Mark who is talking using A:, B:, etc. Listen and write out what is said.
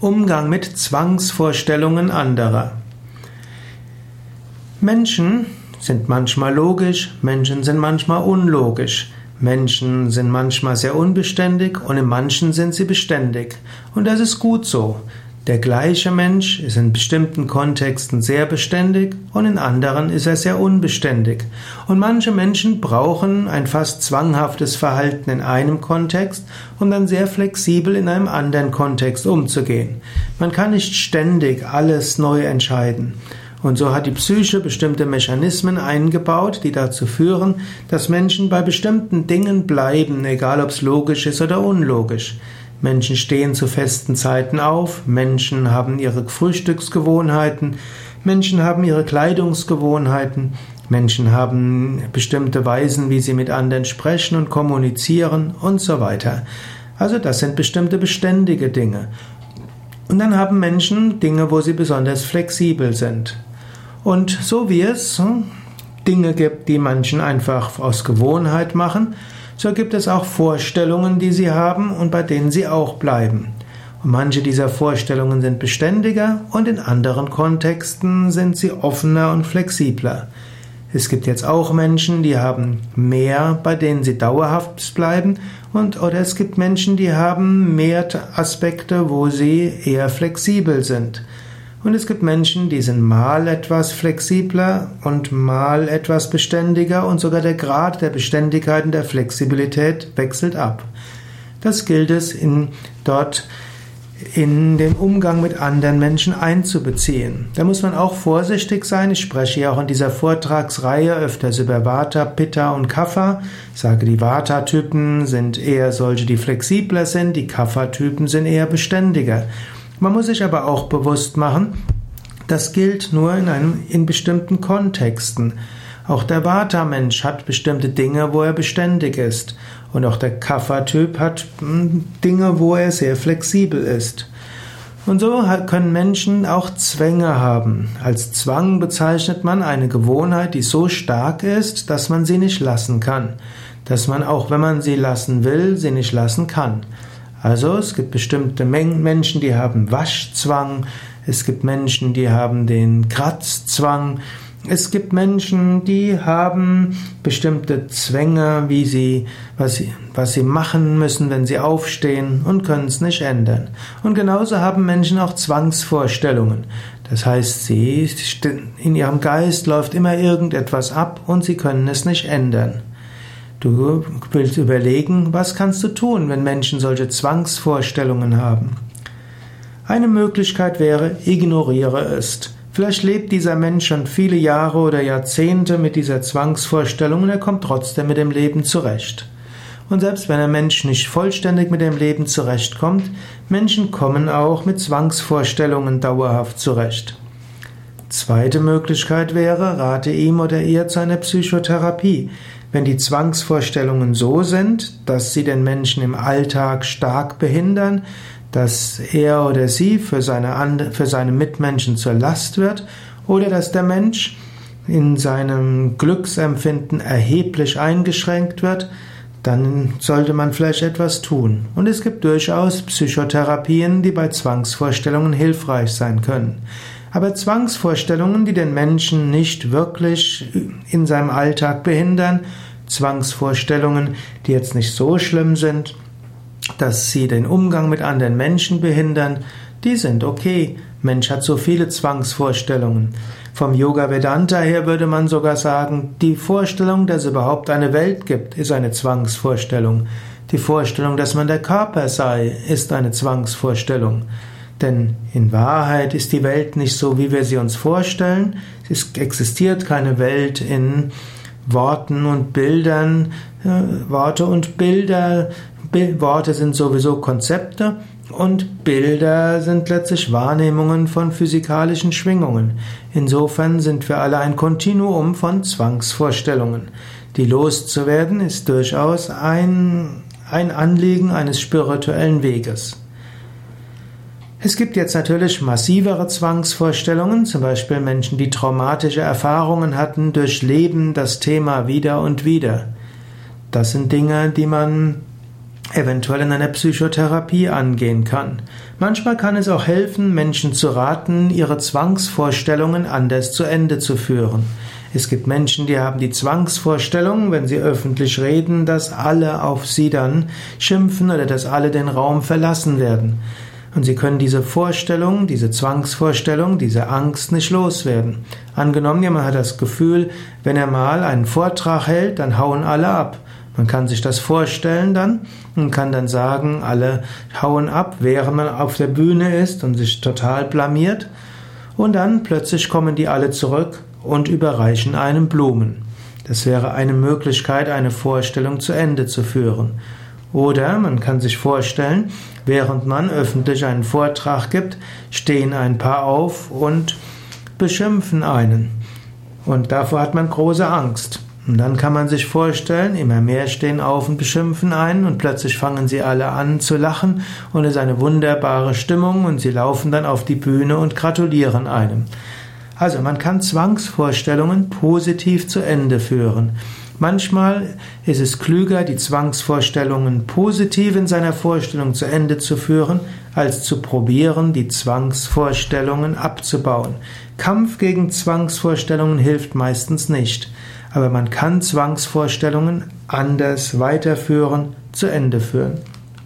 A: Umgang mit Zwangsvorstellungen anderer. Menschen sind manchmal logisch, Menschen sind manchmal unlogisch. Menschen sind manchmal sehr unbeständig und in manchen sind sie beständig. Und das ist gut so. Der gleiche Mensch ist in bestimmten Kontexten sehr beständig und in anderen ist er sehr unbeständig. Und manche Menschen brauchen ein fast zwanghaftes Verhalten in einem Kontext, um dann sehr flexibel in einem anderen Kontext umzugehen. Man kann nicht ständig alles neu entscheiden. Und so hat die Psyche bestimmte Mechanismen eingebaut, die dazu führen, dass Menschen bei bestimmten Dingen bleiben, egal ob es logisch ist oder unlogisch. Menschen stehen zu festen Zeiten auf, Menschen haben ihre Frühstücksgewohnheiten, Menschen haben ihre Kleidungsgewohnheiten, Menschen haben bestimmte Weisen, wie sie mit anderen sprechen und kommunizieren und so weiter. Also das sind bestimmte beständige Dinge. Und dann haben Menschen Dinge, wo sie besonders flexibel sind. Und so wie es Dinge gibt, die Menschen einfach aus Gewohnheit machen, so gibt es auch Vorstellungen, die sie haben und bei denen sie auch bleiben. Und manche dieser Vorstellungen sind beständiger und in anderen Kontexten sind sie offener und flexibler. Es gibt jetzt auch Menschen, die haben mehr, bei denen sie dauerhaft bleiben, und oder es gibt Menschen, die haben mehr Aspekte, wo sie eher flexibel sind. Und es gibt Menschen, die sind mal etwas flexibler und mal etwas beständiger und sogar der Grad der Beständigkeit und der Flexibilität wechselt ab. Das gilt es in, dort in den Umgang mit anderen Menschen einzubeziehen. Da muss man auch vorsichtig sein. Ich spreche ja auch in dieser Vortragsreihe öfters über Vata, Pitta und Kapha. Ich sage, die Vata-Typen sind eher solche, die flexibler sind, die Kapha-Typen sind eher beständiger. Man muss sich aber auch bewusst machen, das gilt nur in, einem, in bestimmten Kontexten. Auch der Vata-Mensch hat bestimmte Dinge, wo er beständig ist. Und auch der Kapha-Typ hat hm, Dinge, wo er sehr flexibel ist. Und so können Menschen auch Zwänge haben. Als Zwang bezeichnet man eine Gewohnheit, die so stark ist, dass man sie nicht lassen kann. Dass man auch, wenn man sie lassen will, sie nicht lassen kann. Also es gibt bestimmte Menschen, die haben Waschzwang, es gibt Menschen, die haben den Kratzzwang, es gibt Menschen, die haben bestimmte Zwänge, wie sie was, sie, was sie machen müssen, wenn sie aufstehen und können es nicht ändern. Und genauso haben Menschen auch Zwangsvorstellungen. Das heißt, sie, in ihrem Geist läuft immer irgendetwas ab und sie können es nicht ändern. Du willst überlegen, was kannst du tun, wenn Menschen solche Zwangsvorstellungen haben. Eine Möglichkeit wäre, ignoriere es. Vielleicht lebt dieser Mensch schon viele Jahre oder Jahrzehnte mit dieser Zwangsvorstellung und er kommt trotzdem mit dem Leben zurecht. Und selbst wenn ein Mensch nicht vollständig mit dem Leben zurechtkommt, Menschen kommen auch mit Zwangsvorstellungen dauerhaft zurecht. Zweite Möglichkeit wäre, rate ihm oder ihr zu einer Psychotherapie. Wenn die Zwangsvorstellungen so sind, dass sie den Menschen im Alltag stark behindern, dass er oder sie für seine, für seine Mitmenschen zur Last wird oder dass der Mensch in seinem Glücksempfinden erheblich eingeschränkt wird, dann sollte man vielleicht etwas tun. Und es gibt durchaus Psychotherapien, die bei Zwangsvorstellungen hilfreich sein können. Aber Zwangsvorstellungen, die den Menschen nicht wirklich in seinem Alltag behindern, Zwangsvorstellungen, die jetzt nicht so schlimm sind, dass sie den Umgang mit anderen Menschen behindern, die sind okay. Mensch hat so viele Zwangsvorstellungen. Vom Yoga Vedanta her würde man sogar sagen, die Vorstellung, dass es überhaupt eine Welt gibt, ist eine Zwangsvorstellung. Die Vorstellung, dass man der Körper sei, ist eine Zwangsvorstellung. Denn in Wahrheit ist die Welt nicht so, wie wir sie uns vorstellen. Es existiert keine Welt in Worten und Bildern. Worte und Bilder, Worte sind sowieso Konzepte und Bilder sind letztlich Wahrnehmungen von physikalischen Schwingungen. Insofern sind wir alle ein Kontinuum von Zwangsvorstellungen. Die loszuwerden ist durchaus ein, ein Anliegen eines spirituellen Weges. Es gibt jetzt natürlich massivere Zwangsvorstellungen, zum Beispiel Menschen, die traumatische Erfahrungen hatten, durchleben das Thema wieder und wieder. Das sind Dinge, die man eventuell in einer Psychotherapie angehen kann. Manchmal kann es auch helfen, Menschen zu raten, ihre Zwangsvorstellungen anders zu Ende zu führen. Es gibt Menschen, die haben die Zwangsvorstellung, wenn sie öffentlich reden, dass alle auf sie dann schimpfen oder dass alle den Raum verlassen werden. Und sie können diese Vorstellung, diese Zwangsvorstellung, diese Angst nicht loswerden. Angenommen, jemand hat das Gefühl, wenn er mal einen Vortrag hält, dann hauen alle ab. Man kann sich das vorstellen dann und kann dann sagen, alle hauen ab, während man auf der Bühne ist und sich total blamiert. Und dann plötzlich kommen die alle zurück und überreichen einem Blumen. Das wäre eine Möglichkeit, eine Vorstellung zu Ende zu führen. Oder man kann sich vorstellen, während man öffentlich einen Vortrag gibt, stehen ein paar auf und beschimpfen einen. Und davor hat man große Angst. Und dann kann man sich vorstellen, immer mehr stehen auf und beschimpfen einen und plötzlich fangen sie alle an zu lachen und es ist eine wunderbare Stimmung und sie laufen dann auf die Bühne und gratulieren einem. Also man kann Zwangsvorstellungen positiv zu Ende führen. Manchmal ist es klüger, die Zwangsvorstellungen positiv in seiner Vorstellung zu Ende zu führen, als zu probieren, die Zwangsvorstellungen abzubauen. Kampf gegen Zwangsvorstellungen hilft meistens nicht, aber man kann Zwangsvorstellungen anders weiterführen, zu Ende führen.